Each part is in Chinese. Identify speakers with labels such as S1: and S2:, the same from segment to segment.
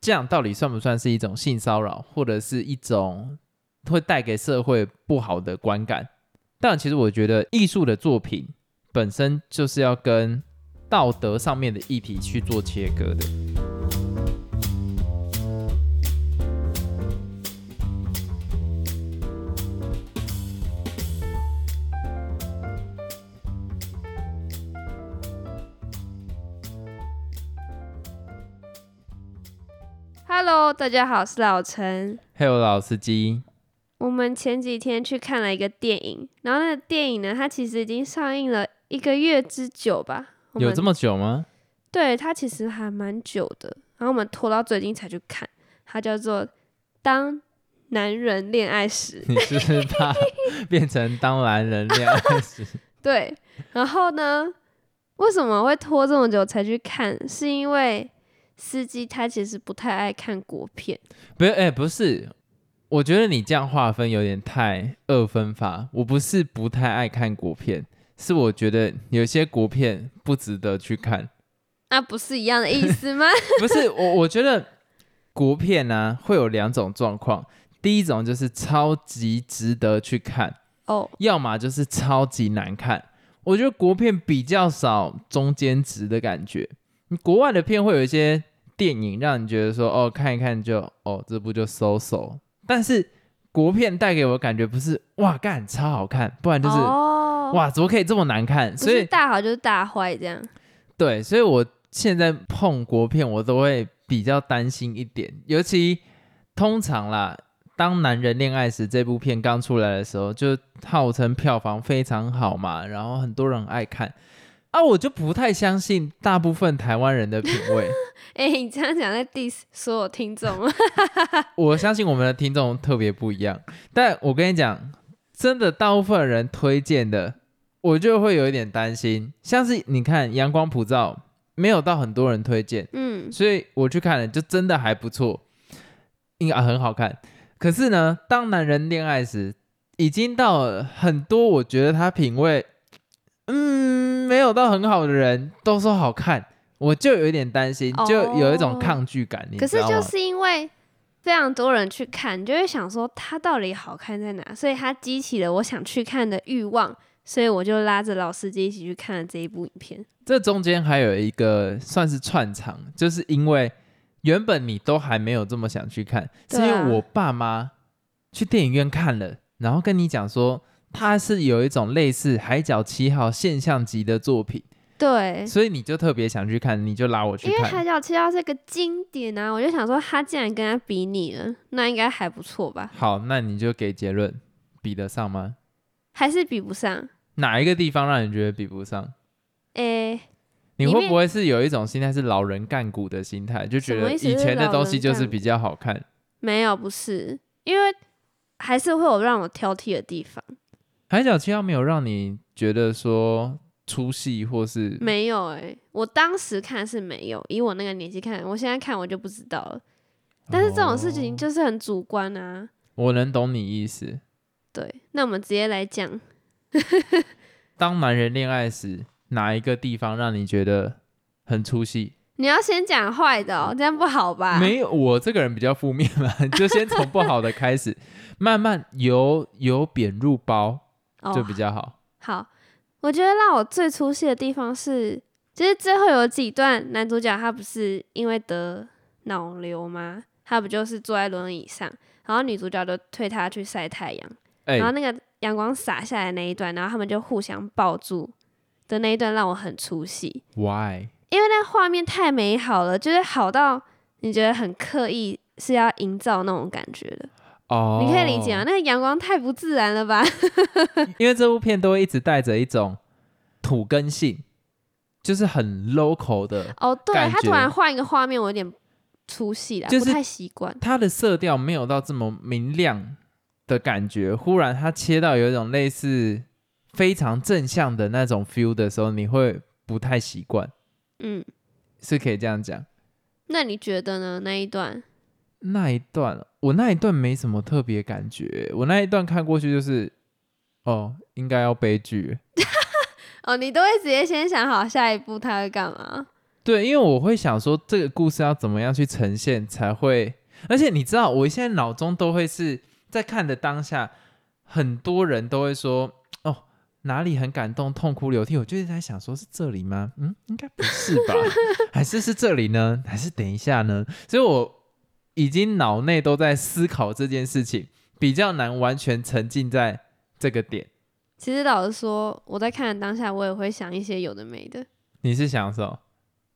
S1: 这样到底算不算是一种性骚扰，或者是一种会带给社会不好的观感？但其实我觉得艺术的作品本身就是要跟道德上面的议题去做切割的。
S2: Hello，大家好，我是老陈。
S1: Hello，老司机，
S2: 我们前几天去看了一个电影，然后那个电影呢，它其实已经上映了一个月之久吧。
S1: 有这么久吗？
S2: 对它其实还蛮久的，然后我们拖到最近才去看，它叫做《当 男人恋爱时》。
S1: 你是不是怕变成当男人恋爱时？
S2: 对，然后呢，为什么会拖这么久才去看？是因为司机他其实不太爱看国片。
S1: 不是，哎、不是，我觉得你这样划分有点太二分法。我不是不太爱看国片，是我觉得有些国片不值得去看。
S2: 那不是一样的意思吗？
S1: 不是我，我觉得国片呢、会有两种状况，第一种就是超级值得去看，
S2: 哦，
S1: 要么就是超级难看。我觉得国片比较少中间值的感觉，你国外的片会有一些电影让你觉得说，哦，看一看就，哦，这部就收手。但是国片带给我的感觉不是哇干超好看，不然就是、
S2: 哦，
S1: 哇怎么可以这么难看？所以
S2: 大好就是大坏这样。
S1: 对，所以我现在碰国片，我都会比较担心一点，尤其通常啦，当男人恋爱时这部片刚出来的时候，就号称票房非常好嘛，然后很多人爱看。啊，我就不太相信大部分台湾人的品味。
S2: 哎、你这样讲在 diss 所有听众，
S1: 我相信我们的听众特别不一样，但我跟你讲，真的大部分人推荐的，我就会有一点担心。像是你看《阳光普照》，没有到很多人推荐，
S2: 嗯，
S1: 所以我去看了，就真的还不错，应该很好看。可是呢，当男人恋爱时，已经到了很多我觉得他品味，嗯，没有到很好的人都说好看，我就有一点担心，就有一种
S2: 哦
S1: 抗拒感，你
S2: 可？是就是因为非常多人去看，你就会想说它到底好看在哪，所以它激起了我想去看的欲望，所以我就拉着老司机一起去看了这一部影片。
S1: 这中间还有一个算是串场，就是因为原本你都还没有这么想去看，是因为我爸妈去电影院看了，然后跟你讲说它是有一种类似《海角七号》现象级的作品，
S2: 对，
S1: 所以你就特别想去看，你就拉我去看
S2: 因为《海。角七号》是个经典啊，我就想说他既然跟他比拟了，那应该还不错吧？
S1: 好，那你就给结论，比得上吗？
S2: 还是比不上？
S1: 哪一个地方让你觉得比不上？
S2: 诶、里面
S1: 你会不会是有一种心态是老人干股的心态，就觉得以前的东西就是比较好看？
S2: 没有，不是，因为还是会有让我挑剔的地方。
S1: 海角七号没有让你觉得说出戏或是
S2: 没有哎、我当时看是没有，以我那个年纪看，我现在看我就不知道了。但是这种事情
S1: 哦
S2: 就是很主观啊。
S1: 我能懂你意思。
S2: 对，那我们直接来讲，
S1: 当男人恋爱时，哪一个地方让你觉得很出戏？
S2: 你要先讲坏的哦，这样不好吧？
S1: 没有，我这个人比较负面嘛，就先从不好的开始，慢慢由由贬入褒
S2: 哦
S1: 就比较好。
S2: 好，我觉得让我最出戏的地方是，就是最后有几段男主角他不是因为得脑瘤吗？他不就是坐在轮椅上，然后女主角就推他去晒太阳，
S1: 哎、
S2: 然后那个阳光洒下来那一段，然后他们就互相抱住的那一段让我很出戏
S1: ，why？
S2: 因为那画面太美好了，就是好到你觉得很刻意是要营造那种感觉的，
S1: 哦，
S2: 你可以理解啊？？那个阳光太不自然了吧？
S1: 因为这部片都会一直带着一种土根性，就是很 local 的，
S2: 哦，对他突然换一个画面，我有点出戏了，
S1: 就是
S2: 不太习惯。
S1: 它的色调没有到这么明亮的感觉，忽然它切到有一种类似非常正向的那种 feel 的时候，你会不太习惯，
S2: 嗯，
S1: 是可以这样讲。
S2: 那你觉得呢？那一段？
S1: 那一段，我那一段没什么特别感觉，我那一段看过去就是，哦，应该要悲剧，
S2: 哦，你都会直接先想好下一步他会干嘛？
S1: 对，因为我会想说这个故事要怎么样去呈现才会，而且你知道，我现在脑中都会是在看的当下，很多人都会说哦哪里很感动，痛哭流涕，我就是在想说是这里吗？嗯，应该不是吧？还是是这里呢？还是等一下呢？所以我已经脑内都在思考这件事情，比较难完全沉浸在这个点。
S2: 其实老实说，我在看的当下，我也会想一些有的没的。
S1: 你是想什么？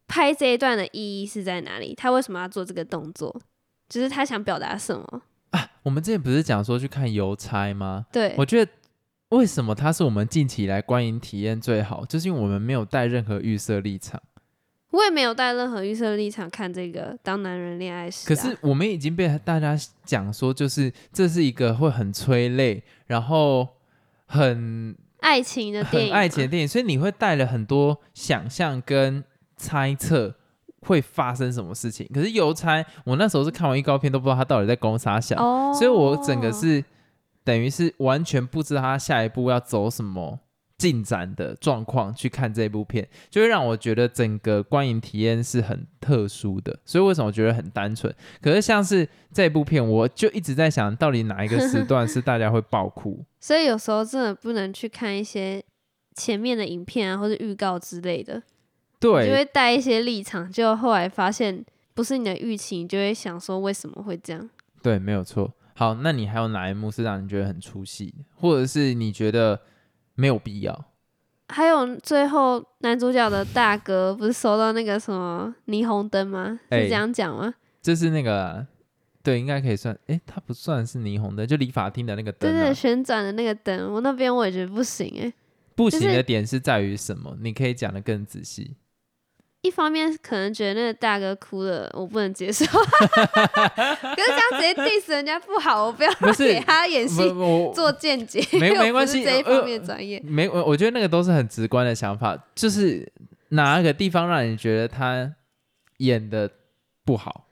S2: 拍这一段的意义是在哪里？他为什么要做这个动作？就是他想表达什么？
S1: 啊，我们之前不是讲说去看邮差吗？
S2: 对，
S1: 我觉得为什么它是我们近期来观影体验最好，就是因为我们没有带任何预设立场。
S2: 我也没有带任何预设立场看这个《当男人恋爱时》啊。
S1: 可是我们已经被大家讲说，就是这是一个会很催泪，然后很
S2: 爱情的电
S1: 很
S2: 影，
S1: 爱情的电影，所以你会带了很多想象跟猜测会发生什么事情。可是邮差，我那时候是看完预告片都不知道他到底在攻啥想，
S2: 哦，
S1: 所以我整个是等于是完全不知道他下一步要走什么进展的状况去看这部片，就会让我觉得整个观影体验是很特殊的。所以为什么我觉得很单纯？可是像是这部片，我就一直在想到底哪一个时段是大家会爆哭。
S2: 所以有时候真的不能去看一些前面的影片啊，或者预告之类的，
S1: 对就，
S2: 会带一些立场，就后来发现不是你的预期，你就会想说为什么会这样？
S1: 对，没有错。好，那你还有哪一幕是让你觉得很出戏的，或者是你觉得没有必要？
S2: 还有最后男主角的大哥不是收到那个什么霓虹灯吗？
S1: 哎
S2: 是这样讲吗？
S1: 这是那个啊，对，应该可以算。诶，它不算是霓虹灯，就理发厅的那个灯、啊。
S2: 对对，旋转的那个灯，我那边我也觉得不行哎、
S1: 不行的点是在于什么？你可以讲的更仔细。
S2: 一方面可能觉得那个大哥哭了，我不能接受，可是这样直接 diss 人家不好，我不要
S1: 不
S2: 给他演戏做间接，
S1: 没没关系
S2: 这一
S1: 呃
S2: 方面专业。
S1: 没我我觉得那个都是很直观的想法，就是哪个地方让你觉得他演的不好？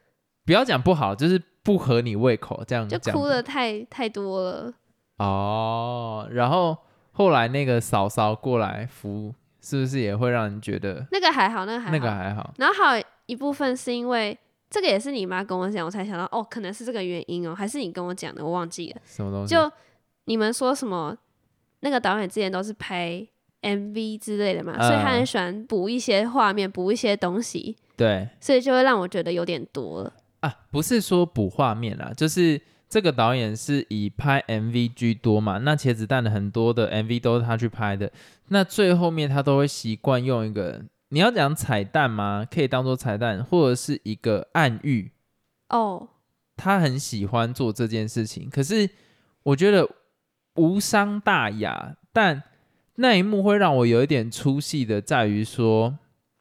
S1: 不要讲不好，就是不合你胃口，这样
S2: 就哭的太太多了，
S1: 哦。然后后来那个嫂嫂过来扶，是不是也会让人觉得
S2: 那个还好，那个还好。
S1: 那个还好？
S2: 然后还有一部分是因为这个也是你妈跟我讲，我才想到哦，可能是这个原因哦，还是你跟我讲的，我忘记了。
S1: 什么东西？
S2: 就你们说什么，那个导演之前都是拍 MV 之类的嘛，所以他
S1: 嗯
S2: 很喜欢补一些画面，补一些东西，
S1: 对
S2: 所以就会让我觉得有点多了。
S1: 啊，不是说补画面啦，就是这个导演是以拍 MV 居多嘛。那茄子蛋的很多的 MV 都是他去拍的，那最后面他都会习惯用一个，你要讲彩蛋吗？可以当做彩蛋，或者是一个暗喻。
S2: 哦，
S1: 他很喜欢做这件事情，可是我觉得无伤大雅，但那一幕会让我有一点出戏的，在于说，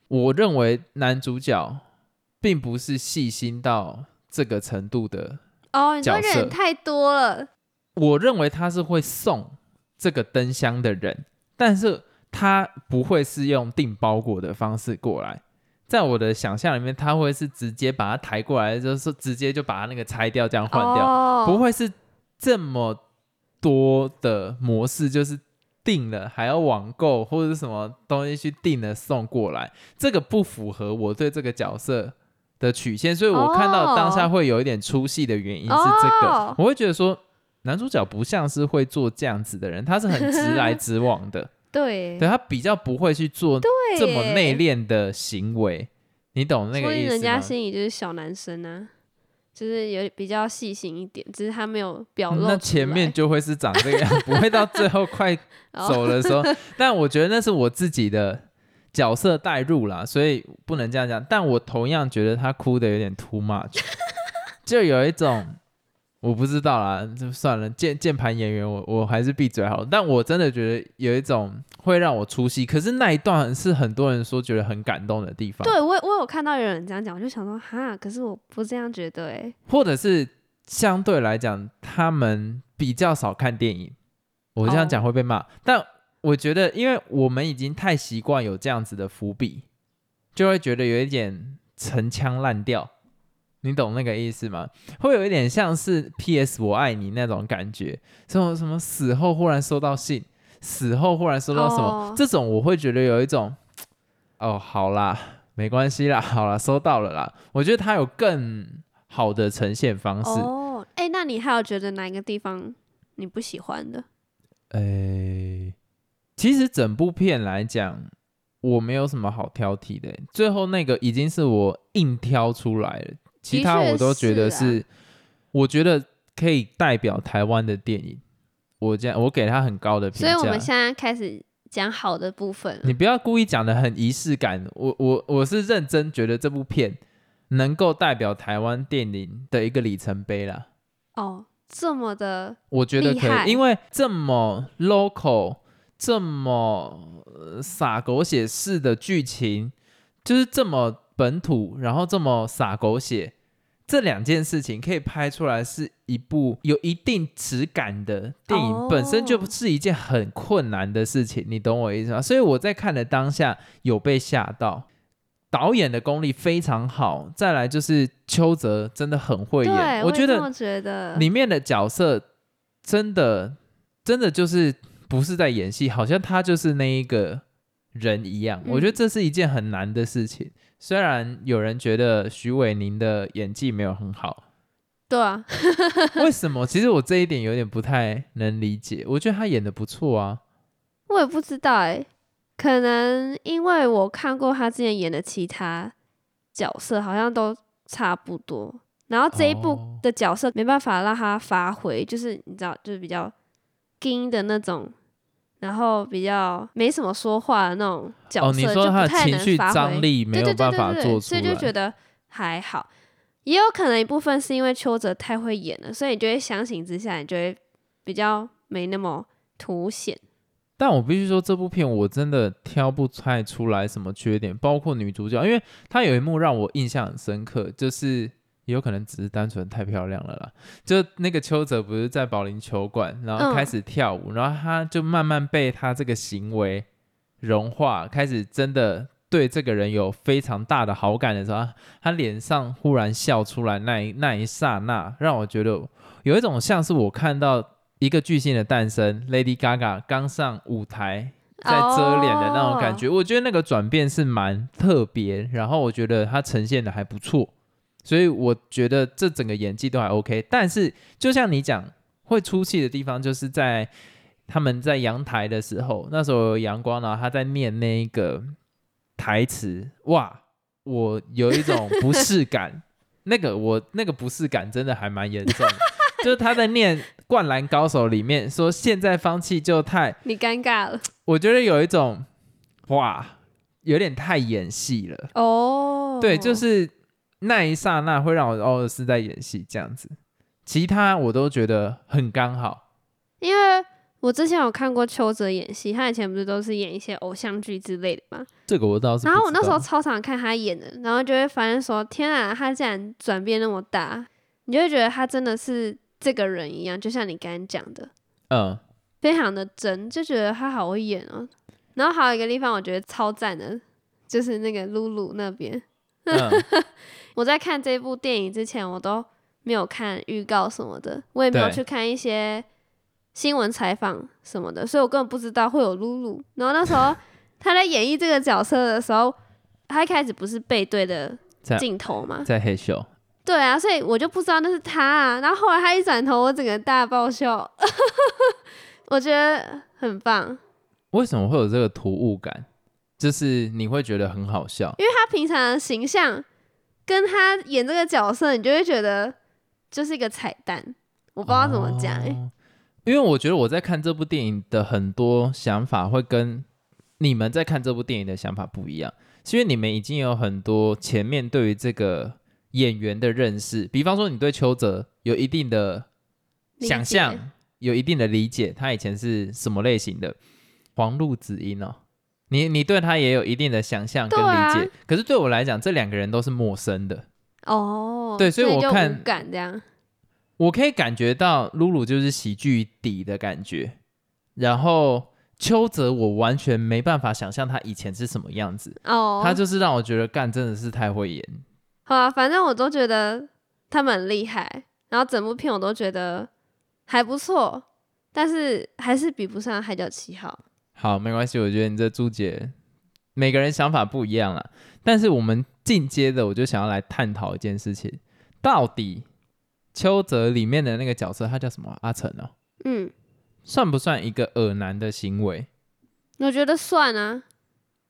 S1: 我认为男主角并不是细心到这个程度的，
S2: 哦，你说
S1: 角色
S2: 人太多了，
S1: 我认为他是会送这个灯箱的人，但是他不会是用订包裹的方式过来。在我的想象里面，他会是直接把它抬过来，就是直接就把它那个拆掉，这样换掉。
S2: 哦、
S1: 不会是这么多的模式，就是订了还要网购或者是什么东西去订了送过来，这个不符合我对这个角色的曲线，所以我看到当下会有一点出戏的原因是这个，
S2: 哦
S1: 我会觉得说男主角不像是会做这样子的人，他是很直来 直往的，
S2: 对
S1: 对他比较不会去做这么内敛的行为，你懂那
S2: 所以人
S1: 个意思吗？
S2: 家心里就是小男生啊，就是有比较细心一点，只是他没有表露。
S1: 那前面就会是长这个样，不会到最后快
S2: 哦
S1: 走的时候。但我觉得那是我自己的角色代入啦，所以不能这样讲。但我同样觉得他哭的有点 too much，就有一种我不知道啦，就算了。键键盘演员我我还是闭嘴好了。但我真的觉得有一种会让我出戏，可是那一段是很多人说觉得很感动的地方，
S2: 对我我有看到有人这样讲，我就想说哈，可是我不这样觉得哎、
S1: 或者是相对来讲他们比较少看电影。我这样讲
S2: 哦
S1: 会被骂，但我觉得，因为我们已经太习惯有这样子的伏笔，就会觉得有一点陈腔滥调，你懂那个意思吗？会有一点像是 P.S. 我爱你那种感觉，什么什么死后忽然收到信，死后忽然收到什么，
S2: 哦
S1: 这种我会觉得有一种，哦，好啦，没关系啦，好啦，收到了啦。我觉得他有更好的呈现方式。
S2: 哦，哎、那你还有觉得哪一个地方你不喜欢的？
S1: 诶、其实整部片来讲，我没有什么好挑剔的。最后那个已经是我硬挑出来了，其他我都觉得
S2: 是啊，
S1: 我觉得可以代表台湾的电影。我这样，我给他很高的评价。
S2: 所以我们现在开始讲好的部分。
S1: 你不要故意讲的很仪式感，我我我是认真觉得这部片能够代表台湾电影的一个里程碑啦。
S2: 哦，这么的，
S1: 我觉得可以，因为这么 local，这么、呃洒狗血式的剧情，就是这么本土，然后这么洒狗血，这两件事情可以拍出来是一部有一定质感的电影，
S2: 哦
S1: 本身就是一件很困难的事情，你懂我意思吗？所以我在看的当下有被吓到。导演的功力非常好，再来就是邱泽真的很会演，我觉得。里面的角色真的真的就是不是在演戏，好像他就是那一个人一样。
S2: 嗯
S1: 我觉得这是一件很难的事情。虽然有人觉得徐伟宁的演技没有很好，
S2: 对啊，
S1: 为什么？其实我这一点有点不太能理解。我觉得他演的不错啊。
S2: 我也不知道哎、可能因为我看过他之前演的其他角色，好像都差不多。然后这一部
S1: 哦
S2: 的角色没办法让他发挥，就是你知道，就是比较硬的那种，然后比较没什么说话的那种角色，
S1: 哦，你说他的
S2: 就太
S1: 情绪张力没有办法做出
S2: 所以就觉。得还好。也有可能一部分是因为邱泽太会演了，所以你就会相形之下，你就会比较没那么凸显。
S1: 但我必须说，这部片我真的挑不太出来什么缺点，包括女主角，因为她有一幕让我印象很深刻，就是也有可能只是单纯太漂亮了啦。就那个邱泽不是在保龄球馆，然后
S2: 嗯
S1: 开始跳舞，然后他就慢慢被他这个行为融化，开始真的对这个人有非常大的好感的时候，他他脸上忽然笑出来那一那一刹那，让我觉得有一种像是我看到一个巨星的诞生，Lady Gaga 刚上舞台在遮脸的那种感觉，我觉得那个转变是蛮特别，然后我觉得他呈现的还不错，所以我觉得这整个演技都还 OK。但是就像你讲，会出戏的地方就是在他们在阳台的时候，那时候有阳光，然后他在念那一个台词，哇，我有一种不适感，那个我那个不适感真的还蛮严重的，就是他在念《灌篮高手》里面说现在放弃就太，
S2: 你尴尬了
S1: 我觉得有一种哇，有点太演戏了。
S2: 哦。
S1: 对，就是那一刹那会让我哦是在演戏这样子，其他我都觉得很刚好。
S2: 因为我之前有看过邱泽演戏，他以前不是都是演一些偶像剧之类的吗。
S1: 这个我倒是。
S2: 然后我那时候超常看他演的，然后就会发现说，天啊，他竟然转变那么大，你就会觉得他真的是这个人一样，就像你刚刚讲的，
S1: 嗯，
S2: 非常的真，就觉得他好会演哦。然后还有一个地方我觉得超赞的，就是那个露露那边。
S1: 嗯
S2: 我在看这部电影之前，我都没有看预告什么的，我也没有去看一些新闻采访什么的，所以我根本不知道会有露露。然后那时候他在演绎这个角色的时候，他一开始不是背对的镜头嘛？
S1: 在黑秀，
S2: 对啊，所以我就不知道那是他啊。然后后来他一转头，我整个大爆笑，我觉得很棒，
S1: 为什么会有这个突兀感？就是你会觉得很好笑，
S2: 因为他平常的形象跟他演这个角色，你就会觉得就是一个彩蛋。我不知道怎么讲、欸，
S1: 哦因为我觉得我在看这部电影的很多想法会跟你们在看这部电影的想法不一样，是因为你们已经有很多前面对于这个演员的认识，比方说你对邱泽有一定的想象，有一定的理解，他以前是什么类型的黄路子音哦。你你对他也有一定的想象跟理解，可是对我来讲，这两个人都是陌生的。
S2: 哦，
S1: 对所以我看
S2: 这样，
S1: 我可以感觉到露露就是喜剧底的感觉，然后邱泽我完全没办法想象他以前是什么样子，
S2: 哦，
S1: 他就是让我觉得干真的是太会演。
S2: 好啊，反正我都觉得他们很厉害，然后整部片我都觉得还不错，但是还是比不上《海角七号》。
S1: 好，没关系，我觉得你这朱姐每个人想法不一样啦。但是我们进阶的，我就想要来探讨一件事情：到底邱泽里面的那个角色，他叫什么？阿成哦，
S2: 嗯，
S1: 算不算一个恶男的行为？
S2: 我觉得算啊。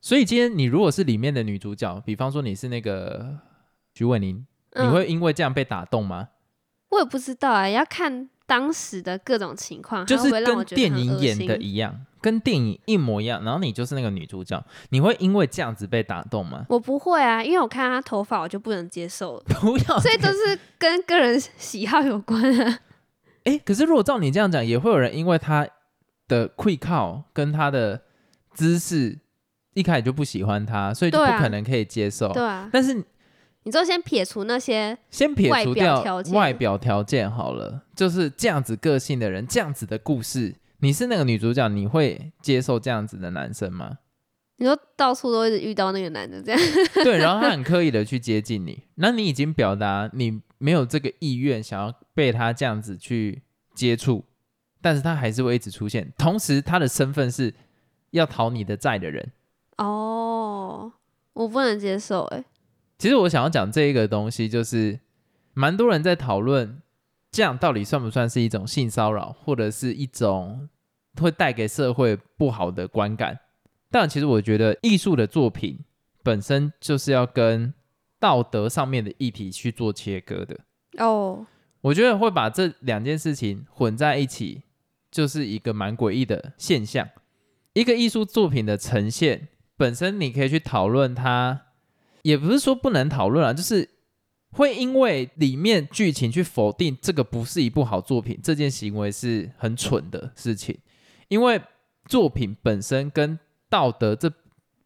S1: 所以今天你如果是里面的女主角，比方说你是那个徐伟宁，你
S2: 嗯
S1: 会因为这样被打动吗？
S2: 我也不知道啊，要看当时的各种情况，
S1: 就是跟电影演的一样，跟电影一模一样。然后你就是那个女主角，你会因为这样子被打动吗？
S2: 我不会啊，因为我看她头发我就不能接受了，
S1: 不要，
S2: 所以都是跟个人喜好有关啊。
S1: 哎、可是如果照你这样讲，也会有人因为他的跪靠跟他的姿势，一开始就不喜欢他，所以就不可能可以接受。
S2: 对啊，
S1: 但是
S2: 你就先撇除那些，
S1: 先撇除掉外表条件。好了，就是这样子个性的人，这样子的故事，你是那个女主角，你会接受这样子的男生吗？
S2: 你说到处都一直遇到那个男的这样，
S1: 对，然后他很刻意的去接近你，那你已经表达你没有这个意愿想要被他这样子去接触，但是他还是会一直出现，同时他的身份是要讨你的债的人。
S2: 哦，我不能接受哎、
S1: 其实我想要讲这一个东西，就是蛮多人在讨论，这样到底算不算是一种性骚扰，或者是一种会带给社会不好的观感。但其实我觉得艺术的作品本身就是要跟道德上面的议题去做切割的。
S2: 哦，
S1: 我觉得会把这两件事情混在一起，就是一个蛮诡异的现象。一个艺术作品的呈现本身，你可以去讨论它，也不是说不能讨论啊，就是会因为里面剧情去否定这个不是一部好作品，这件行为是很蠢的事情。因为作品本身跟道德这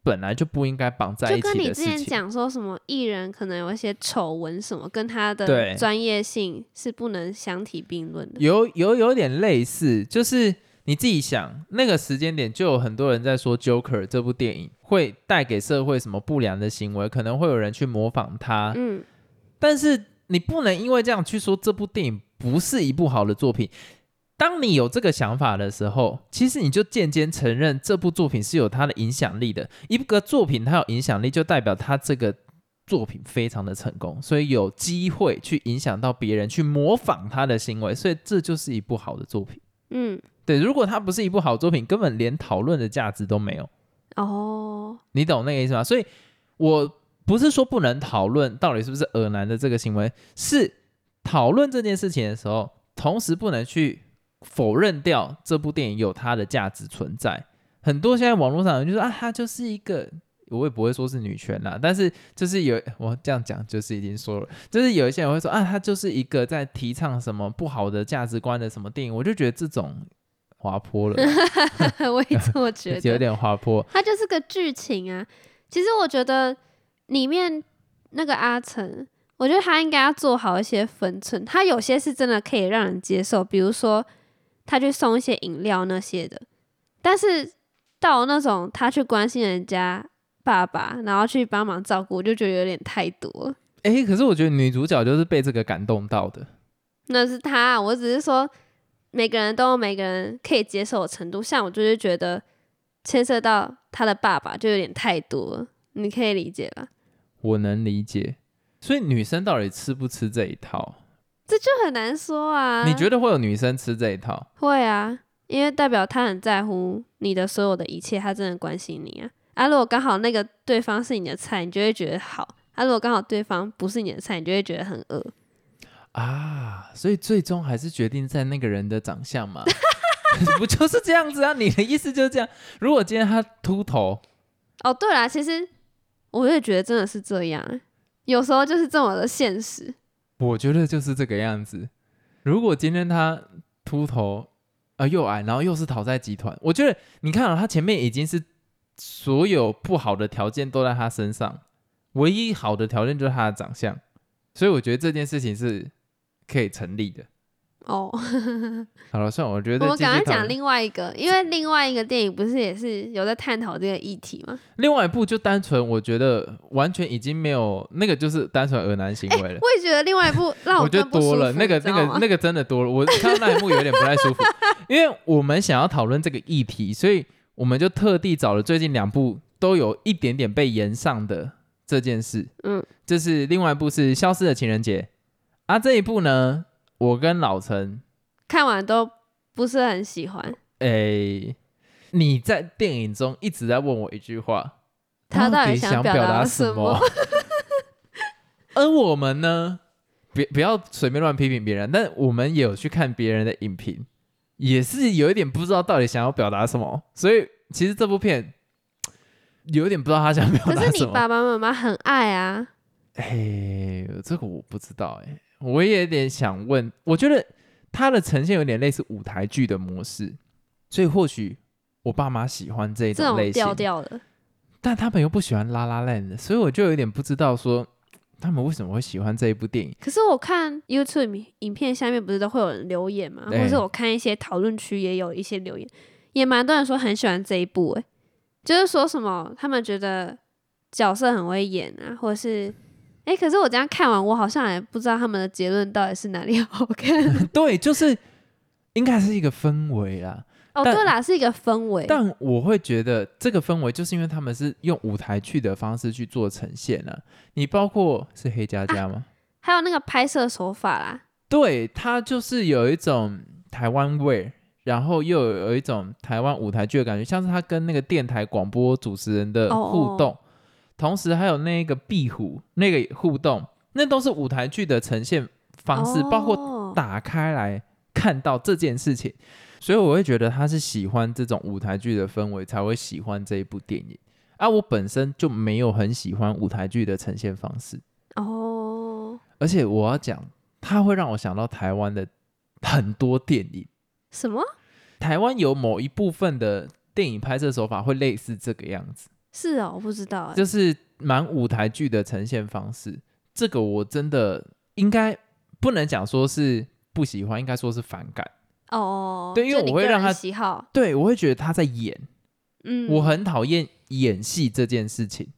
S1: 本来就不应该绑在一起
S2: 就跟你之
S1: 的事情。
S2: 前讲说什么艺人可能有一些丑闻什么，跟他的专业性是不能相提并论的。
S1: 有有有点类似，就是你自己想，那个时间点就有很多人在说《Joker》这部电影会带给社会什么不良的行为，可能会有人去模仿他，
S2: 嗯，
S1: 但是你不能因为这样去说这部电影不是一部好的作品。当你有这个想法的时候，其实你就间接承认这部作品是有它的影响力的。一个作品它有影响力，就代表它这个作品非常的成功，所以有机会去影响到别人，去模仿他的行为，所以这就是一部好的作品。
S2: 嗯，
S1: 对，如果它不是一部好作品，根本连讨论的价值都没有。
S2: 哦，
S1: 你懂那个意思吗？所以我不是说不能讨论到底是不是恶男的这个行为，是讨论这件事情的时候，同时不能去否认掉这部电影有它的价值存在。很多现在网络上人就说啊，它就是一个，我也不会说是女权啦，但是就是有我这样讲就是已经说了，就是有一些人会说啊，他就是一个在提倡什么不好的价值观的什么电影，我就觉得这种滑坡了
S2: 我也这么觉 得有。
S1: 点滑坡。
S2: 它就是个剧情啊。其实我觉得里面那个阿成，我觉得他应该要做好一些分寸。他有些是真的可以让人接受，比如说他去送一些饮料那些的。但是到那种他去关心人家爸爸，然后去帮忙照顾，我就觉得有点太多了。
S1: 哎、可是我觉得女主角就是被这个感动到的。
S2: 那是她，我只是说每个人都有每个人可以接受的程度。像我就是觉得牵涉到他的爸爸就有点太多了，你可以理解吧？
S1: 我能理解。所以女生到底吃不吃这一套？
S2: 这就很难说啊。
S1: 你觉得会有女生吃这一套？
S2: 会啊？因为代表她很在乎你的所有的一切，她真的关心你啊。啊，如果刚好那个对方是你的菜，你就会觉得好；啊，如果刚好对方不是你的菜，你就会觉得很饿。
S1: 啊，所以最终还是决定在那个人的长相嘛？不就是这样子啊？你的意思就是这样？如果今天他秃头，
S2: 哦，对啦，其实我也觉得真的是这样欸，有时候就是这么的现实。
S1: 我觉得就是这个样子。如果今天他秃头，啊、又矮，然后又是讨债集团，我觉得你看啊，他前面已经是所有不好的条件都在他身上，唯一好的条件就是他的长相，所以我觉得这件事情是可以成立的。
S2: 哦，
S1: 好了，算了，我觉得
S2: 我们
S1: 继续讨论
S2: 赶快讲另外一个，因为另外一个电影不是也是有在探讨这个议题吗？
S1: 另外一部就单纯，我觉得完全已经没有那个，就是单纯恶男行为了。
S2: 我也觉得另外一部 让
S1: 我觉得多了，那个那个那个真的多了。我看到那一幕有点不太舒服，因为我们想要讨论这个议题，所以我们就特地找了最近两部都有一点点被延上的这件事。
S2: 嗯，
S1: 这是另外一部是《消失的情人节》啊，这一部呢，我跟老陈，
S2: 看完都不是很喜欢。
S1: 诶，你在电影中一直在问我一句话，
S2: 他到底
S1: 底想
S2: 表
S1: 达
S2: 什
S1: 什么？而我们呢，别不要随便乱批评别人，但我们也有去看别人的影评，也是有一点不知道到底想要表达什么，所以其实这部片有点不知道他想表达什么可是你。
S2: 爸爸妈妈很爱啊，
S1: 哎，这个我不知道哎、我也有点想问，我觉得它的呈现有点类似舞台剧的模式，所以或许我爸妈喜欢这
S2: 这种
S1: 种类型，
S2: 调调的。
S1: 但他们又不喜欢拉拉烂的，所以我就有点不知道说他们为什么会喜欢这一部电影。
S2: 可是我看 YouTube 影影片下面不是都会有人留言
S1: 吗，
S2: 或是我看一些讨论区也有一些留言，也蛮多人说很喜欢这一部、欸，就是说什么他们觉得角色很会演啊，或者是哎、欸可是我这样看完，我好像也不知道他们的结论到底是哪里好看。
S1: 对，就是应该是一个氛围啦。
S2: 哦，
S1: 但
S2: 对啦，是一个氛围，
S1: 但我会觉得这个氛围，就是因为他们是用舞台剧的方式去做呈现了、你包括是黑加加吗？
S2: 还有那个拍摄手法啦，
S1: 对，它就是有一种台湾味，然后又有一种台湾舞台剧的感觉，像是他跟那个电台广播主持人的
S2: 哦
S1: 互动，同时还有那个壁虎那个互动，那都是舞台剧的呈现方式，包括
S2: 哦
S1: 打开来看到这件事情，所以我会觉得他是喜欢这种舞台剧的氛围，才会喜欢这一部电影。啊，我本身就没有很喜欢舞台剧的呈现方式，
S2: 哦，
S1: 而且我要讲，它会让我想到台湾的很多电影。
S2: 什么？
S1: 台湾有某一部分的电影拍摄手法会类似这个样子，
S2: 是哦，我不知道、欸，
S1: 就是蛮舞台剧的呈现方式。这个我真的应该不能讲说是不喜欢，应该说是反感。
S2: 哦，
S1: 对因为我会让他
S2: 喜好，
S1: 对我会觉得他在演，
S2: 嗯，
S1: 我很讨厌演戏这件事情，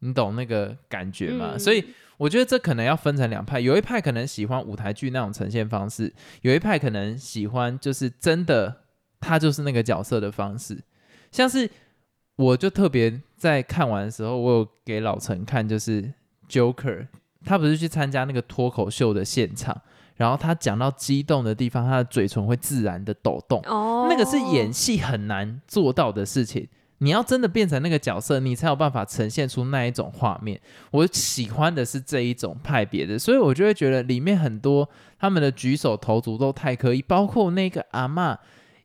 S1: 你懂那个感觉吗？
S2: 嗯
S1: 所以我觉得这可能要分成两派，有一派可能喜欢舞台剧那种呈现方式，有一派可能喜欢就是真的他就是那个角色的方式。像是我就特别在看完的时候，我有给老陈看，就是 Joker，他不是去参加那个脱口秀的现场，然后他讲到激动的地方，他的嘴唇会自然的抖动。
S2: 哦，
S1: 那个是演戏很难做到的事情。你要真的变成那个角色，你才有办法呈现出那一种画面。我喜欢的是这一种派别的，所以我就会觉得里面很多他们的举手投足都太刻意，包括那个阿妈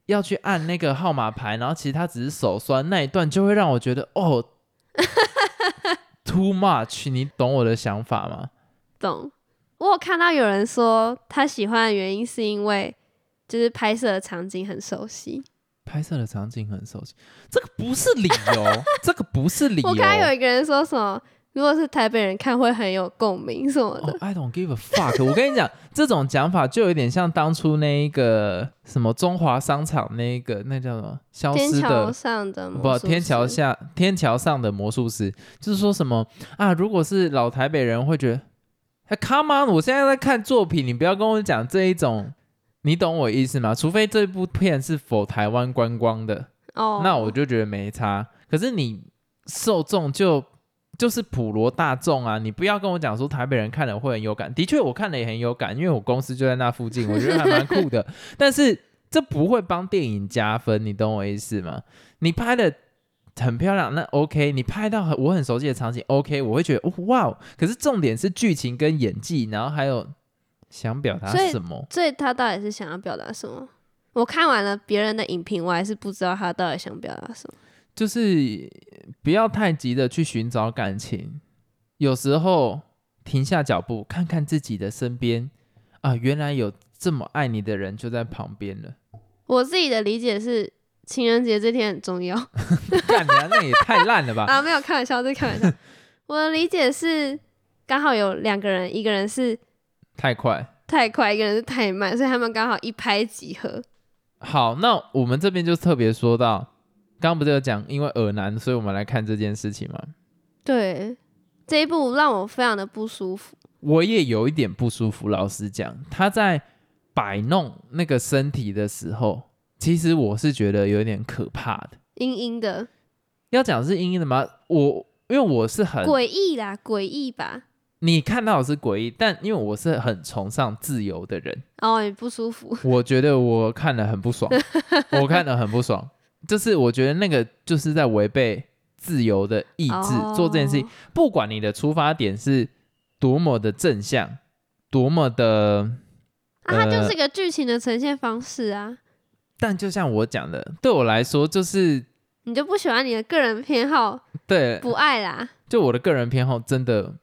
S1: 要去按那个号码牌，然后其实他只是手酸那一段，就会让我觉得哦，too much。你懂我的想法吗？
S2: 懂。我有看到有人说他喜欢的原因是因为就是拍摄的场景很熟悉。
S1: 拍摄的场景很熟悉，这个不是理由，这个不是理由。
S2: 我看到有一个人说什么，如果是台北人看会很有共鸣什么
S1: 哦、
S2: 的。
S1: i don't give a fuck。我跟你讲，这种讲法就有点像当初那一个什么中华商场那一个那叫什么消
S2: 天桥
S1: 失的。
S2: 上的魔
S1: 不，天桥下天桥上的魔术师，就是说什么啊？如果是老台北人会觉得，哎，come on！我现在在看作品，你不要跟我讲这一种，你懂我意思吗？除非这部片是否台湾观光的，
S2: 哦，
S1: 那我就觉得没差。可是你受众就就是普罗大众啊，你不要跟我讲说台北人看了会很有感。的确，我看了也很有感，因为我公司就在那附近，我觉得还蛮酷的。但是这不会帮电影加分，你懂我意思吗？你拍的很漂亮，那 OK；你拍到很我很熟悉的场景，OK，我会觉得哦哇哦。可是重点是剧情跟演技，然后还有想表达什么。
S2: 所以他到底是想要表达什么？我看完了别人的影评，我还是不知道他到底想表达什么。
S1: 就是不要太急的去寻找感情，有时候停下脚步，看看自己的身边啊，原来有这么爱你的人就在旁边了。
S2: 我自己的理解是，情人节这天很重要
S1: 干你啊，那也太烂了吧！
S2: 啊，没有开玩笑，这是开玩笑。我的理解是，刚好有两个人，一个人是
S1: 太快。
S2: 太快，一个人是太慢，所以他们刚好一拍即合。
S1: 好，那我们这边就特别说到，刚刚不是有讲，因为耳男，所以我们来看这件事情嘛。
S2: 对，这一部让我非常的不舒服。
S1: 我也有一点不舒服，老实讲，他在摆弄那个身体的时候，其实我是觉得有点可怕的。
S2: 阴阴的，
S1: 要讲是阴阴的吗？我因为我是很
S2: 诡异啦，诡异吧？
S1: 你看到的是诡异，但因为我是很崇尚自由的人，
S2: 哦，也不舒服。
S1: 我觉得我看了很不爽，我看了很不爽，就是我觉得那个就是在违背自由的意志做这件事情，
S2: 哦
S1: 不管你的出发点是多么的正向，多么的，
S2: 啊，它就
S1: 呃
S2: 是个剧情的呈现方式啊，
S1: 但就像我讲的，对我来说就是
S2: 你就不喜欢你的个人偏好，
S1: 对，
S2: 不爱啦。
S1: 就我的个人偏好真的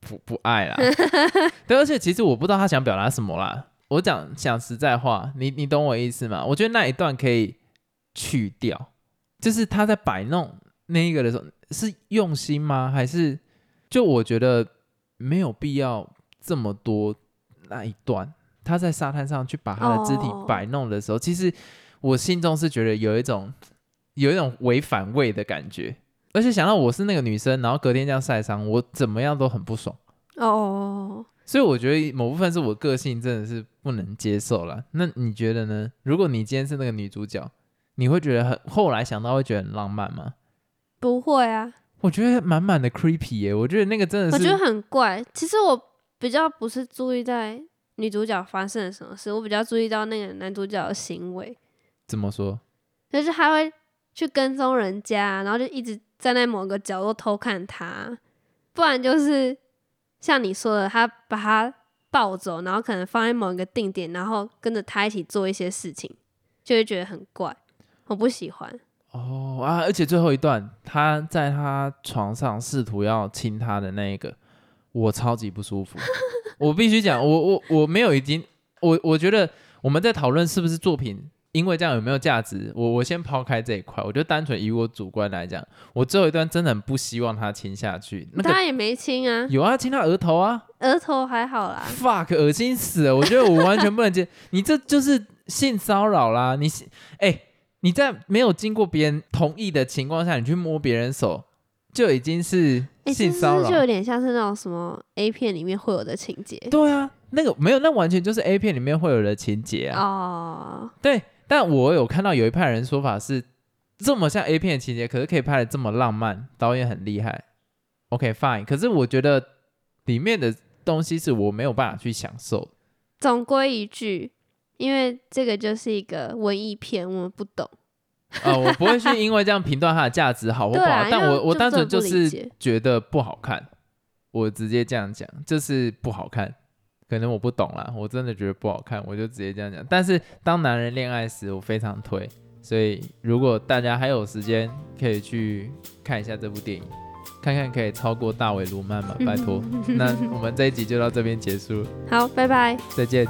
S1: 不不爱啦。对，而且其实我不知道他想表达什么啦。我讲讲实在话，你你懂我意思吗？我觉得那一段可以去掉，就是他在摆弄那一个的时候是用心吗？还是就我觉得没有必要这么多那一段。他在沙滩上去把他的肢体
S2: 哦
S1: 摆弄的时候其实我心中是觉得有一种有一种违反胃的感觉。而且想到我是那个女生，然后隔天这样晒伤，我怎么样都很不爽。
S2: 哦，
S1: 所以我觉得某部分是我个性真的是不能接受了。那你觉得呢？如果你今天是那个女主角，你会觉得很后来想到会觉得很浪漫吗？
S2: 不会啊，
S1: 我觉得满满的 creepy 耶、我觉得那个真的是，
S2: 我觉得很怪。其实我比较不是注意在女主角发生了什么事，我比较注意到那个男主角的行为，
S1: 怎么说？
S2: 就是他会去跟踪人家，然后就一直站在某个角落偷看他，不然就是像你说的，他把他抱走，然后可能放在某一个定点，然后跟着他一起做一些事情，就会觉得很怪，我不喜欢。
S1: 哦啊！而且最后一段，他在他床上试图要亲他的那一个，我超级不舒服。我必须讲，我我我没有已经，我我觉得我们在讨论是不是作品，因为这样有没有价值，我我先抛开这一块，我就单纯以我主观来讲，我最后一段真的很不希望他亲下去。那个
S2: 他也没亲啊，
S1: 有啊，亲他额头啊
S2: 额头还好啦。
S1: fuck，恶心死了！我觉得我完全不能接，你这就是性骚扰啦！你哎、你在没有经过别人同意的情况下，你去摸别人手，就已经是
S2: 哎、
S1: 性骚扰。
S2: 就有点像是那种什么 A 片里面会有的情节
S1: 对啊，那个没有，那完全就是 A 片里面会有的情节啊。
S2: 哦。
S1: 对，但我有看到有一派人说法是，这么像 A 片的情节，可是可以拍的这么浪漫，导演很厉害。OK fine，可是我觉得里面的东西是我没有办法去享受。
S2: 总归一句，因为这个就是一个文艺片，我们不懂。
S1: 呃，我不会去因为这样评断它的价值好或不好，
S2: 啊
S1: 但我我单纯就是觉得不好看，我直接这样讲，就是不好看。可能我不懂啦，我真的觉得不好看，我就直接这样讲。但是当男人恋爱时，我非常推，所以如果大家还有时间，可以去看一下这部电影，看看可以超过大尾卢曼吗？拜托。那我们这一集就到这边结束，
S2: 好，拜拜。
S1: 再见。